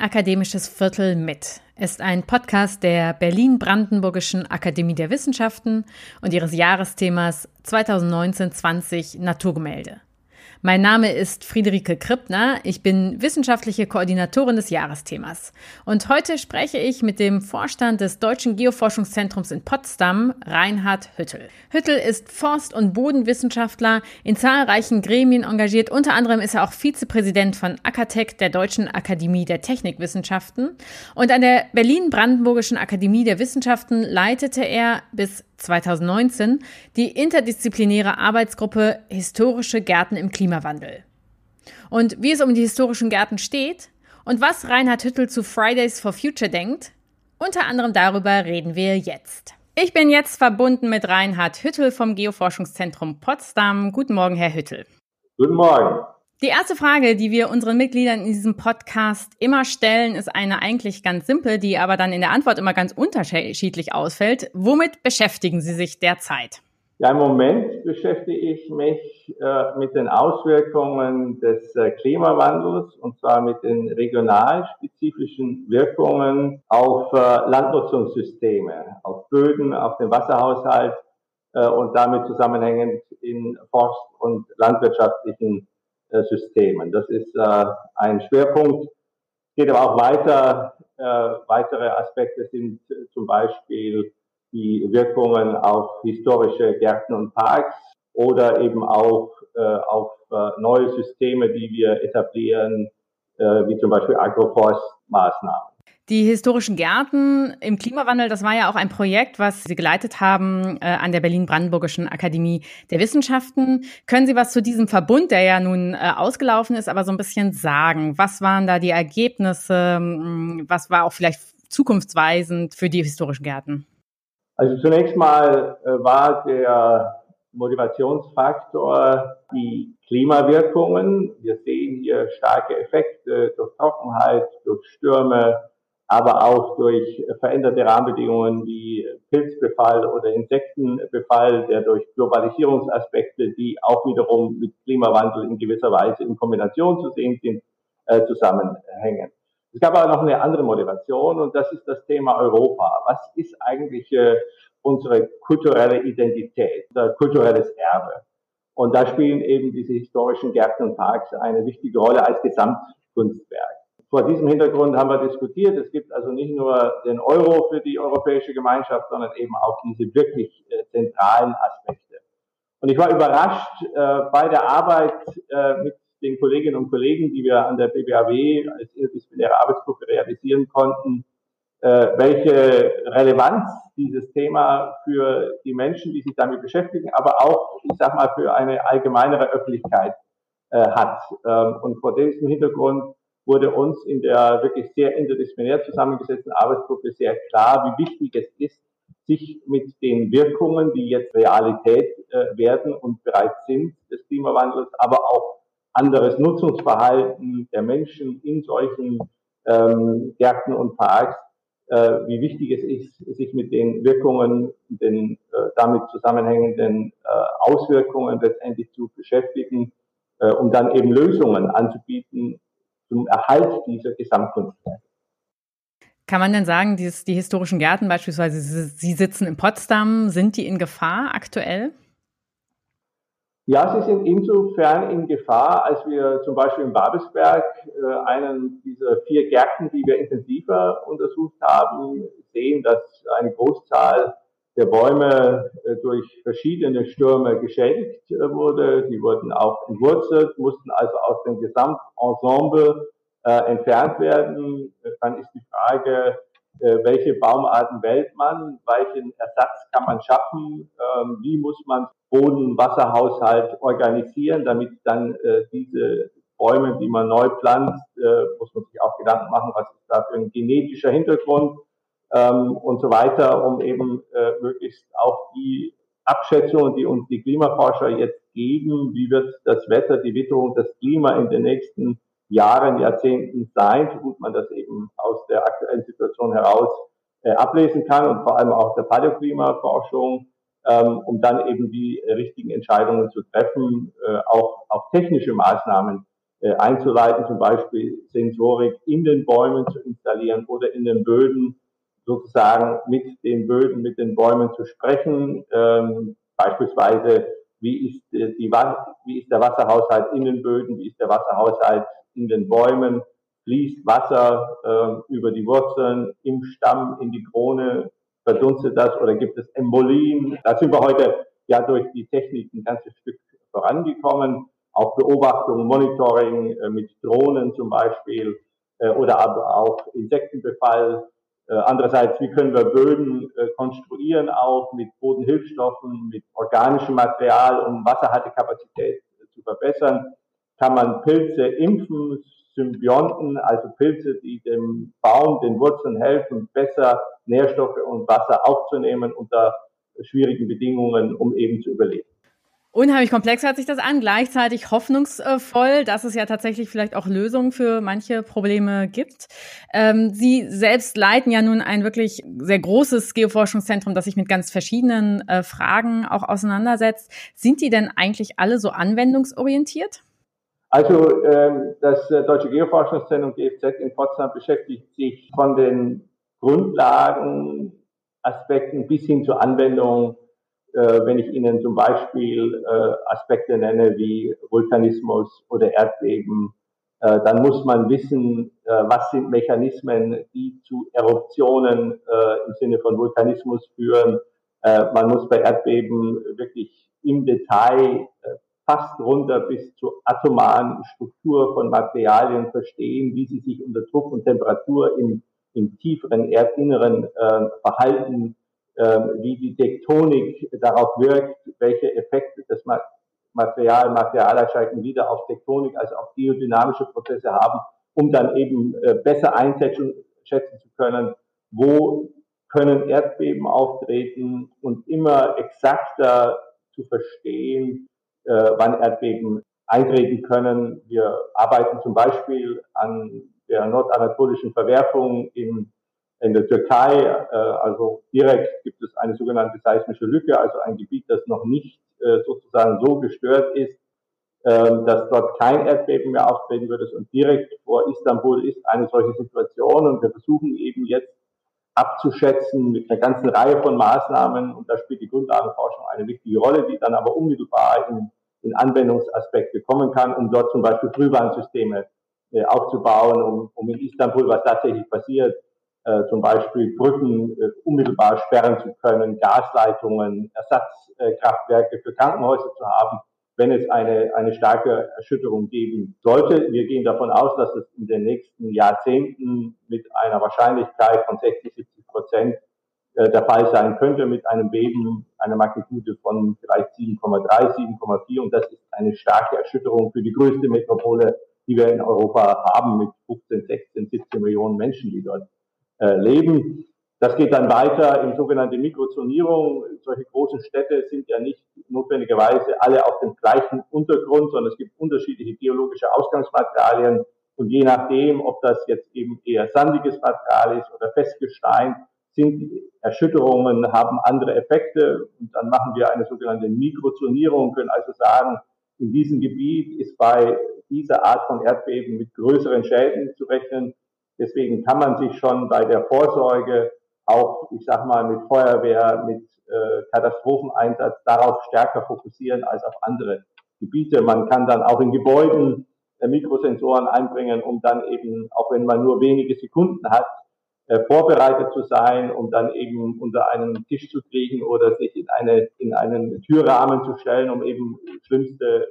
Akademisches Viertel mit ist ein Podcast der Berlin-Brandenburgischen Akademie der Wissenschaften und ihres Jahresthemas 2019-20 Naturgemälde. Mein Name ist Friederike Krippner. Ich bin wissenschaftliche Koordinatorin des Jahresthemas. Und heute spreche ich mit dem Vorstand des Deutschen Geoforschungszentrums in Potsdam, Reinhard Hüttel. Hüttel ist Forst- und Bodenwissenschaftler, in zahlreichen Gremien engagiert. Unter anderem ist er auch Vizepräsident von Akatech, der Deutschen Akademie der Technikwissenschaften. Und an der Berlin-Brandenburgischen Akademie der Wissenschaften leitete er bis 2019 die interdisziplinäre Arbeitsgruppe Historische Gärten im Klimawandel. Und wie es um die historischen Gärten steht und was Reinhard Hüttel zu Fridays for Future denkt, unter anderem darüber reden wir jetzt. Ich bin jetzt verbunden mit Reinhard Hüttel vom Geoforschungszentrum Potsdam. Guten Morgen, Herr Hüttel. Guten Morgen. Die erste Frage, die wir unseren Mitgliedern in diesem Podcast immer stellen, ist eine eigentlich ganz simple, die aber dann in der Antwort immer ganz unterschiedlich ausfällt. Womit beschäftigen Sie sich derzeit? Ja, im Moment beschäftige ich mich äh, mit den Auswirkungen des äh, Klimawandels und zwar mit den regionalspezifischen Wirkungen auf äh, Landnutzungssysteme, auf Böden, auf den Wasserhaushalt äh, und damit zusammenhängend in forst- und landwirtschaftlichen Systemen. Das ist äh, ein Schwerpunkt. Geht aber auch weiter. Äh, weitere Aspekte sind zum Beispiel die Wirkungen auf historische Gärten und Parks oder eben auch äh, auf äh, neue Systeme, die wir etablieren, äh, wie zum Beispiel Agroforstmaßnahmen. Die historischen Gärten im Klimawandel, das war ja auch ein Projekt, was Sie geleitet haben äh, an der Berlin-Brandenburgischen Akademie der Wissenschaften. Können Sie was zu diesem Verbund, der ja nun äh, ausgelaufen ist, aber so ein bisschen sagen? Was waren da die Ergebnisse? Hm, was war auch vielleicht zukunftsweisend für die historischen Gärten? Also zunächst mal äh, war der Motivationsfaktor die Klimawirkungen. Wir sehen hier starke Effekte durch Trockenheit, durch Stürme, aber auch durch veränderte Rahmenbedingungen wie Pilzbefall oder Insektenbefall, der durch Globalisierungsaspekte, die auch wiederum mit Klimawandel in gewisser Weise in Kombination zu sehen sind, äh, zusammenhängen. Es gab aber noch eine andere Motivation und das ist das Thema Europa. Was ist eigentlich äh, unsere kulturelle Identität, unser kulturelles Erbe? Und da spielen eben diese historischen Gärten und Parks eine wichtige Rolle als Gesamtkunstwerk vor diesem Hintergrund haben wir diskutiert. Es gibt also nicht nur den Euro für die Europäische Gemeinschaft, sondern eben auch diese wirklich äh, zentralen Aspekte. Und ich war überrascht äh, bei der Arbeit äh, mit den Kolleginnen und Kollegen, die wir an der BBAW als interdisziplinäre Arbeitsgruppe realisieren konnten, äh, welche Relevanz dieses Thema für die Menschen, die sich damit beschäftigen, aber auch, ich sag mal, für eine allgemeinere Öffentlichkeit äh, hat. Ähm, und vor diesem Hintergrund wurde uns in der wirklich sehr interdisziplinär zusammengesetzten Arbeitsgruppe sehr klar, wie wichtig es ist, sich mit den Wirkungen, die jetzt Realität äh, werden und bereits sind des Klimawandels, aber auch anderes Nutzungsverhalten der Menschen in solchen ähm, Gärten und Parks, äh, wie wichtig es ist, sich mit den Wirkungen, den äh, damit zusammenhängenden äh, Auswirkungen letztendlich zu beschäftigen, äh, um dann eben Lösungen anzubieten, zum Erhalt dieser Gesamtkunstwerke. Kann man denn sagen, dieses, die historischen Gärten beispielsweise, Sie sitzen in Potsdam, sind die in Gefahr aktuell? Ja, sie sind insofern in Gefahr, als wir zum Beispiel in Babelsberg äh, einen dieser vier Gärten, die wir intensiver untersucht haben, sehen, dass eine Großzahl der Bäume äh, durch verschiedene Stürme geschädigt äh, wurde. Die wurden auch entwurzelt, mussten also aus dem Gesamtensemble äh, entfernt werden. Dann ist die Frage, äh, welche Baumarten wählt man, welchen Ersatz kann man schaffen, ähm, wie muss man Boden-Wasserhaushalt organisieren, damit dann äh, diese Bäume, die man neu pflanzt, äh, muss man sich auch Gedanken machen, was ist da für ein genetischer Hintergrund ähm, und so weiter, um eben äh, möglichst auch die Abschätzungen, die uns die Klimaforscher jetzt geben, wie wird das Wetter, die Witterung, das Klima in den nächsten Jahren, Jahrzehnten sein, so gut man das eben aus der aktuellen Situation heraus äh, ablesen kann und vor allem auch der Paläoklimaforschung, ähm, um dann eben die richtigen Entscheidungen zu treffen, äh, auch, auch technische Maßnahmen äh, einzuleiten, zum Beispiel Sensorik in den Bäumen zu installieren oder in den Böden sozusagen mit den Böden, mit den Bäumen zu sprechen. Ähm, beispielsweise, wie ist, die, wie ist der Wasserhaushalt in den Böden, wie ist der Wasserhaushalt in den Bäumen, fließt Wasser äh, über die Wurzeln im Stamm, in die Krone, verdunstet das oder gibt es Embolien? Da sind wir heute ja durch die Technik ein ganzes Stück vorangekommen. Auch Beobachtung, Monitoring äh, mit Drohnen zum Beispiel äh, oder aber auch Insektenbefall. Äh, andererseits, wie können wir Böden äh, konstruieren, auch mit Bodenhilfstoffen, mit organischem Material, um Wasserhaltekapazität zu verbessern? Kann man Pilze impfen, Symbionten, also Pilze, die dem Baum, den Wurzeln helfen, besser Nährstoffe und Wasser aufzunehmen unter schwierigen Bedingungen, um eben zu überleben. Unheimlich komplex hört sich das an, gleichzeitig hoffnungsvoll, dass es ja tatsächlich vielleicht auch Lösungen für manche Probleme gibt. Ähm, Sie selbst leiten ja nun ein wirklich sehr großes Geoforschungszentrum, das sich mit ganz verschiedenen äh, Fragen auch auseinandersetzt. Sind die denn eigentlich alle so anwendungsorientiert? Also ähm, das äh, Deutsche Geoforschungszentrum GFZ in Potsdam beschäftigt sich von den Grundlagenaspekten bis hin zur Anwendung, wenn ich Ihnen zum Beispiel äh, Aspekte nenne wie Vulkanismus oder Erdbeben, äh, dann muss man wissen, äh, was sind Mechanismen, die zu Eruptionen äh, im Sinne von Vulkanismus führen. Äh, man muss bei Erdbeben wirklich im Detail fast runter bis zur atomaren Struktur von Materialien verstehen, wie sie sich unter Druck und Temperatur im, im tieferen Erdinneren äh, verhalten, äh, wie die Tektonik darauf wirkt, welche Effekte das Material, Materialerscheinungen wieder auf Tektonik, also auf geodynamische Prozesse haben, um dann eben äh, besser einschätzen zu können, wo können Erdbeben auftreten und immer exakter zu verstehen, äh, wann Erdbeben eintreten können. Wir arbeiten zum Beispiel an der nordanatolischen Verwerfung in, in der Türkei. Äh, also direkt gibt es eine sogenannte seismische Lücke, also ein Gebiet, das noch nicht äh, sozusagen so gestört ist, äh, dass dort kein Erdbeben mehr auftreten würde. Und direkt vor Istanbul ist eine solche Situation. Und wir versuchen eben jetzt abzuschätzen mit einer ganzen Reihe von Maßnahmen. Und da spielt die Grundlagenforschung eine wichtige Rolle, die dann aber unmittelbar in in Anwendungsaspekte kommen kann, um dort zum Beispiel Frühwarnsysteme äh, aufzubauen, um, um in Istanbul, was tatsächlich passiert, zum Beispiel Brücken äh, unmittelbar sperren zu können, Gasleitungen, Ersatzkraftwerke für Krankenhäuser zu haben, wenn es eine, eine starke Erschütterung geben sollte. Wir gehen davon aus, dass es in den nächsten Jahrzehnten mit einer Wahrscheinlichkeit von 60, 70 Prozent äh, der Fall sein könnte mit einem Beben einer Magnitude von vielleicht 7,3, 7,4 und das ist eine starke Erschütterung für die größte Metropole, die wir in Europa haben mit 15, 16, 17 Millionen Menschen, die dort äh, leben. Das geht dann weiter in sogenannte Mikrozonierung. Solche großen Städte sind ja nicht notwendigerweise alle auf dem gleichen Untergrund, sondern es gibt unterschiedliche geologische Ausgangsmaterialien. Und je nachdem, ob das jetzt eben eher sandiges Material ist oder Festgestein, sind Erschütterungen, haben andere Effekte und dann machen wir eine sogenannte Mikrozonierung, können also sagen, in diesem Gebiet ist bei dieser Art von Erdbeben mit größeren Schäden zu rechnen. Deswegen kann man sich schon bei der Vorsorge auch, ich sag mal, mit Feuerwehr, mit äh, Katastropheneinsatz darauf stärker fokussieren als auf andere Gebiete. Man kann dann auch in Gebäuden äh, Mikrosensoren einbringen, um dann eben, auch wenn man nur wenige Sekunden hat, äh, vorbereitet zu sein, um dann eben unter einen Tisch zu kriegen oder sich in, eine, in einen Türrahmen zu stellen, um eben schlimmste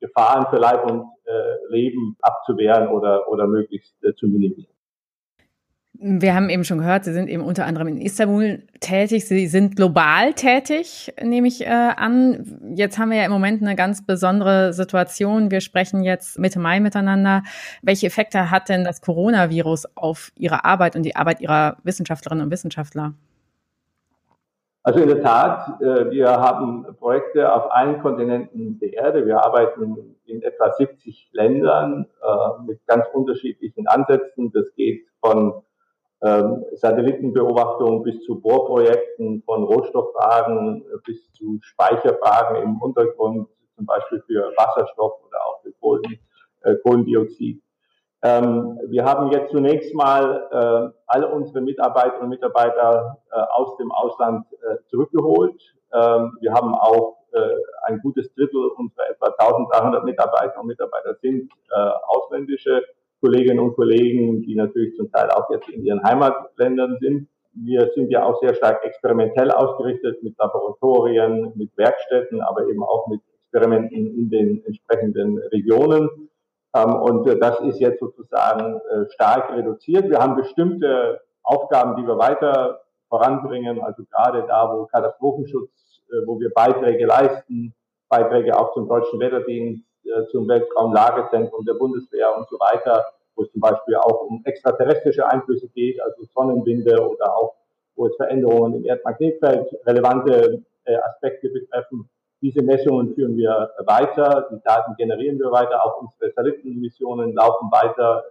Gefahren für Leib und äh, Leben abzuwehren oder, oder möglichst äh, zu minimieren. Wir haben eben schon gehört, Sie sind eben unter anderem in Istanbul tätig. Sie sind global tätig, nehme ich äh, an. Jetzt haben wir ja im Moment eine ganz besondere Situation. Wir sprechen jetzt Mitte Mai miteinander. Welche Effekte hat denn das Coronavirus auf Ihre Arbeit und die Arbeit Ihrer Wissenschaftlerinnen und Wissenschaftler? Also in der Tat, äh, wir haben Projekte auf allen Kontinenten der Erde. Wir arbeiten in etwa 70 Ländern äh, mit ganz unterschiedlichen Ansätzen. Das geht von Satellitenbeobachtung bis zu Bohrprojekten von Rohstofffragen bis zu Speicherfragen im Untergrund, zum Beispiel für Wasserstoff oder auch für Kohlenstoff Kohlendioxid. Ähm, wir haben jetzt zunächst mal äh, alle unsere Mitarbeiterinnen und Mitarbeiter äh, aus dem Ausland äh, zurückgeholt. Ähm, wir haben auch äh, ein gutes Drittel unserer etwa 1300 Mitarbeiter und Mitarbeiter sind äh, ausländische Kolleginnen und Kollegen, die natürlich zum Teil auch jetzt in ihren Heimatländern sind. Wir sind ja auch sehr stark experimentell ausgerichtet mit Laboratorien, mit Werkstätten, aber eben auch mit Experimenten in den entsprechenden Regionen. Ähm, und äh, das ist jetzt sozusagen äh, stark reduziert. Wir haben bestimmte Aufgaben, die wir weiter voranbringen, also gerade da, wo Katastrophenschutz, äh, wo wir Beiträge leisten, Beiträge auch zum Deutschen Wetterdienst, zum Weltraumlagezentrum der Bundeswehr und so weiter, wo es zum Beispiel auch um extraterrestrische Einflüsse geht, also Sonnenwinde oder auch, wo es Veränderungen im Erdmagnetfeld relevante Aspekte betreffen. Diese Messungen führen wir weiter, die Daten generieren wir weiter, auch unsere Satellitenmissionen laufen weiter.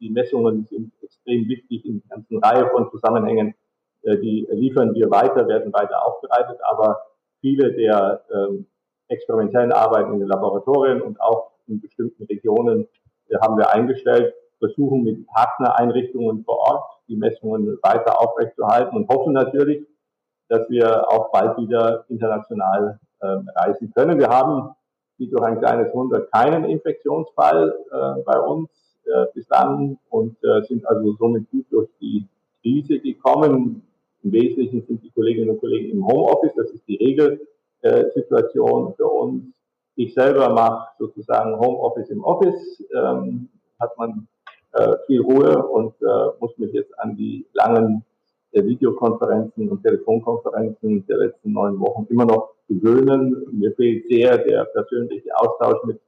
Die Messungen sind extrem wichtig in einer ganzen Reihe von Zusammenhängen. Äh, die liefern wir weiter, werden weiter aufbereitet, aber viele der ähm, experimentellen Arbeiten in den Laboratorien und auch in bestimmten Regionen äh, haben wir eingestellt, versuchen mit Partnereinrichtungen vor Ort die Messungen weiter aufrechtzuerhalten und hoffen natürlich, dass wir auch bald wieder international äh, reisen können. Wir haben, wie durch ein kleines Wunder, keinen Infektionsfall äh, bei uns äh, bislang und äh, sind also somit gut durch die Krise gekommen. Im Wesentlichen sind die Kolleginnen und Kollegen im Homeoffice, das ist die Regelsituation für uns. Ich selber mache sozusagen Homeoffice im Office, ähm, hat man äh, viel Ruhe und äh, muss mich jetzt an die langen der Videokonferenzen und Telefonkonferenzen der letzten neun Wochen immer noch gewöhnen. Mir fehlt sehr der persönliche Austausch mit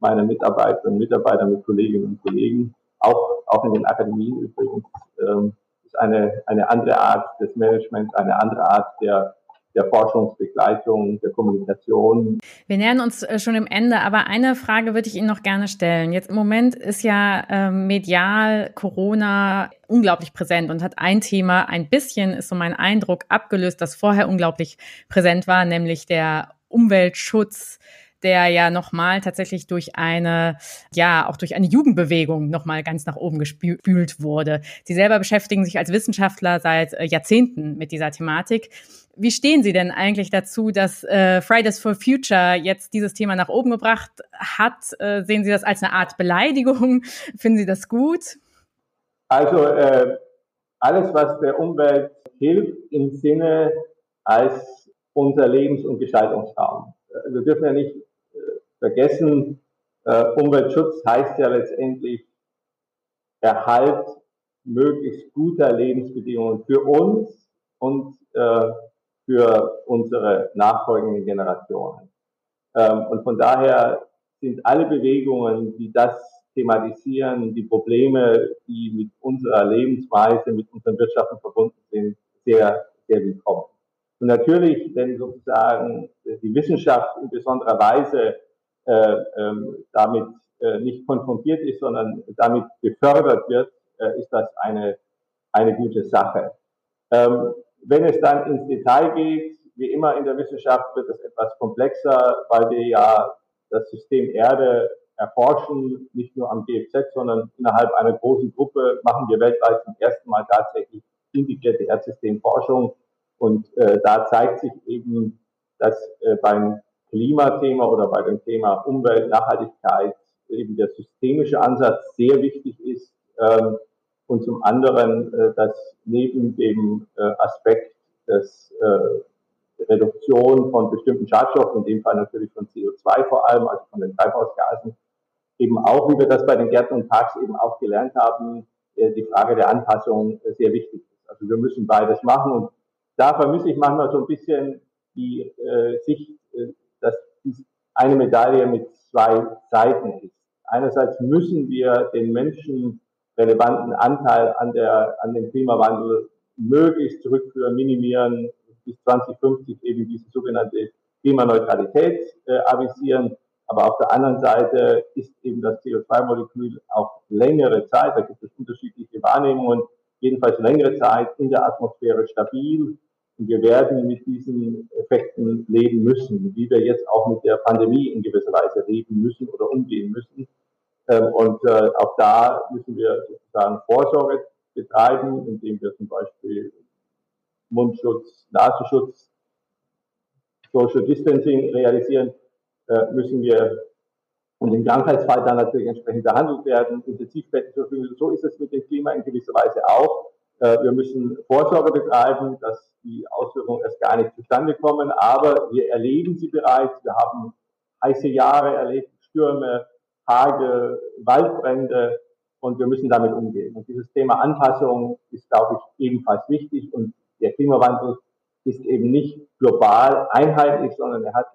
meinen Mitarbeiterinnen und Mitarbeitern, mit Kolleginnen und Kollegen, auch, auch in den Akademien übrigens. Ähm, ist eine, eine andere Art des Managements, eine andere Art der der Forschungsbegleitung, der Kommunikation. Wir nähern uns äh, schon im Ende, aber eine Frage würde ich Ihnen noch gerne stellen. Jetzt im Moment ist ja äh, medial Corona unglaublich präsent und hat ein Thema ein bisschen, ist so mein Eindruck, abgelöst, das vorher unglaublich präsent war, nämlich der Umweltschutz der ja nochmal tatsächlich durch eine, ja, auch durch eine Jugendbewegung nochmal ganz nach oben gespült wurde. Sie selber beschäftigen sich als Wissenschaftler seit äh, Jahrzehnten mit dieser Thematik. Wie stehen Sie denn eigentlich dazu, dass äh, Fridays for Future jetzt dieses Thema nach oben gebracht hat? Äh, sehen Sie das als eine Art Beleidigung? Finden Sie das gut? Also äh, alles, was der Umwelt hilft, im Sinne als unser Lebens- und Gestaltungsraum. Äh, wir dürfen ja nicht vergessen, Umweltschutz heißt ja letztendlich Erhalt möglichst guter Lebensbedingungen für uns und äh, für unsere nachfolgenden Generationen. Ähm, und von daher sind alle Bewegungen, die das thematisieren, die Probleme, die mit unserer Lebensweise, mit unseren Wirtschaften verbunden sind, sehr, sehr willkommen. Und natürlich, wenn sozusagen die Wissenschaft in besonderer Weise äh, ähm, damit äh, nicht konfrontiert ist, sondern damit gefördert wird, äh, ist das eine, eine gute Sache. Ähm, wenn es dann ins Detail geht, wie immer in der Wissenschaft wird es etwas komplexer, weil wir ja das System Erde erforschen, nicht nur am GFZ, sondern innerhalb einer großen Gruppe machen wir weltweit zum ersten Mal tatsächlich integrierte Erdsystemforschung. Und äh, da zeigt sich eben, dass äh, beim Klimathema oder bei dem Thema Umwelt, Nachhaltigkeit eben der systemische Ansatz sehr wichtig ist. Ähm, und zum anderen, äh, dass neben dem äh, Aspekt des äh, Reduktion von bestimmten Schadstoffen, in dem Fall natürlich von CO2 vor allem, also von den Treibhausgasen, eben auch, wie wir das bei den Gärten und Parks eben auch gelernt haben, äh, die Frage der Anpassung äh, sehr wichtig ist. Also wir müssen beides machen und da vermisse ich manchmal so ein bisschen die äh, Sicht, äh, dass dies eine Medaille mit zwei Seiten ist. Einerseits müssen wir den Menschen relevanten Anteil an, der, an dem Klimawandel möglichst zurückführen, minimieren, bis 2050 eben diese sogenannte Klimaneutralität äh, avisieren. Aber auf der anderen Seite ist eben das CO2-Molekül auch längere Zeit, da gibt es unterschiedliche Wahrnehmungen, jedenfalls längere Zeit in der Atmosphäre stabil. Und wir werden mit diesen Effekten leben müssen, wie wir jetzt auch mit der Pandemie in gewisser Weise leben müssen oder umgehen müssen. Ähm, und äh, auch da müssen wir sozusagen Vorsorge betreiben, indem wir zum Beispiel Mundschutz, Nasenschutz, Social Distancing realisieren, äh, müssen wir und im Krankheitsfall dann natürlich entsprechend behandelt werden, Intensivbetten zur Verfügung. So ist es mit dem Klima in gewisser Weise auch. Äh, wir müssen Vorsorge betreiben, dass die Auswirkungen erst gar nicht zustande kommen, aber wir erleben sie bereits. Wir haben heiße Jahre erlebt, Stürme, Hagel, Waldbrände und wir müssen damit umgehen. Und dieses Thema Anpassung ist, glaube ich, ebenfalls wichtig und der Klimawandel ist eben nicht global einheitlich, sondern er hat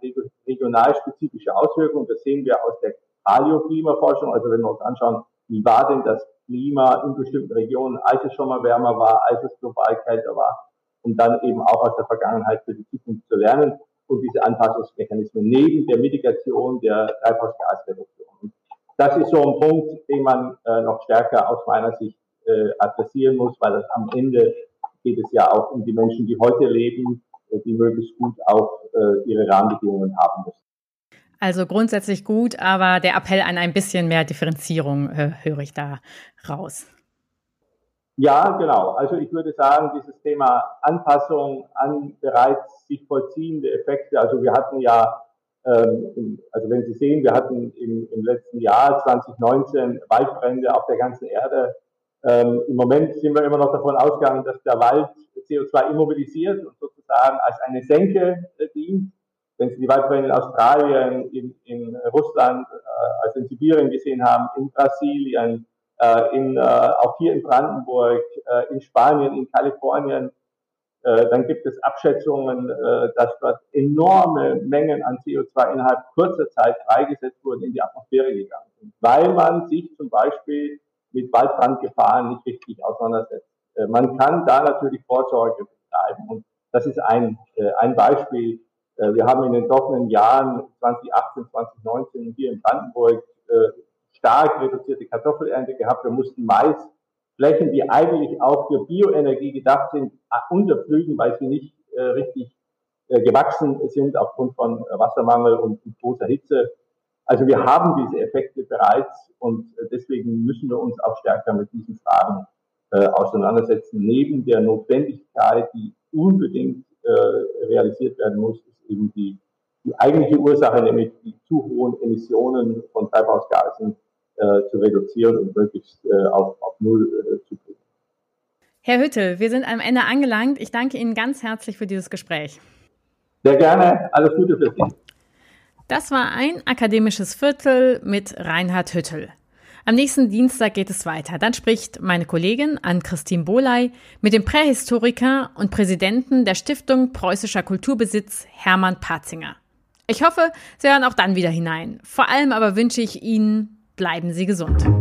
regional spezifische Auswirkungen. Das sehen wir aus der Paleoklimaforschung. Also wenn wir uns anschauen, wie war denn das Klima in bestimmten Regionen, als es schon mal wärmer war, als es global kälter war, um dann eben auch aus der Vergangenheit für die Zukunft zu lernen und diese Anpassungsmechanismen neben der Mitigation der Treibhausgasreduktion. Das ist so ein Punkt, den man äh, noch stärker aus meiner Sicht äh, adressieren muss, weil das am Ende geht es ja auch um die Menschen, die heute leben, äh, die möglichst gut auch äh, ihre Rahmenbedingungen haben müssen. Also grundsätzlich gut, aber der Appell an ein bisschen mehr Differenzierung äh, höre ich da raus. Ja, genau. Also ich würde sagen, dieses Thema Anpassung an bereits sich vollziehende Effekte. Also wir hatten ja, also wenn Sie sehen, wir hatten im, im letzten Jahr 2019 Waldbrände auf der ganzen Erde. Ähm, Im Moment sind wir immer noch davon ausgegangen, dass der Wald CO2 immobilisiert und sozusagen als eine Senke äh, dient. Wenn Sie die Waldbrände in Australien, in, in Russland, äh, also in Sibirien gesehen haben, in Brasilien, äh, in, auch hier in Brandenburg, in Spanien, in Kalifornien, dann gibt es Abschätzungen, äh, dass dort enorme Mengen an CO2 innerhalb kurzer Zeit freigesetzt wurden, in die Atmosphäre gegangen sind, weil man sich zum Beispiel mit Waldbrandgefahren nicht richtig auseinandersetzt. Äh, man kann da natürlich Vorsorge betreiben. Und das ist ein, äh, ein Beispiel. Äh, wir haben in den trockenen Jahren 2018, 2019 hier in Brandenburg stark reduzierte Kartoffelernte gehabt. Wir mussten Maisflächen, die eigentlich auch für Bioenergie gedacht sind, unterpflügen, weil sie nicht richtig gewachsen sind aufgrund von Wassermangel und großer Hitze. Also wir haben diese Effekte bereits und deswegen müssen wir uns auch stärker mit diesen Fragen äh, auseinandersetzen. Neben der Notwendigkeit, die unbedingt äh, realisiert werden muss, ist eben die, die eigentliche Ursache, nämlich die zu hohen Emissionen von Treibhausgasen äh, zu reduzieren und möglichst äh, auf, auf Null äh, zu bringen. Herr Hüttel, wir sind am Ende angelangt. Ich danke Ihnen ganz herzlich für dieses Gespräch. Sehr gerne. Alles Gute für Sie. Das war ein akademisches Viertel mit Reinhard Hüttel. Am nächsten Dienstag geht es weiter. Dann spricht meine Kollegin Ann-Christine Bohley mit dem Prähistoriker und Präsidenten der Stiftung Preußischer Kulturbesitz Hermann Patzinger. Ich hoffe, Sie hören auch dann wieder hinein. Vor allem aber wünsche ich Ihnen, bleiben Sie gesund.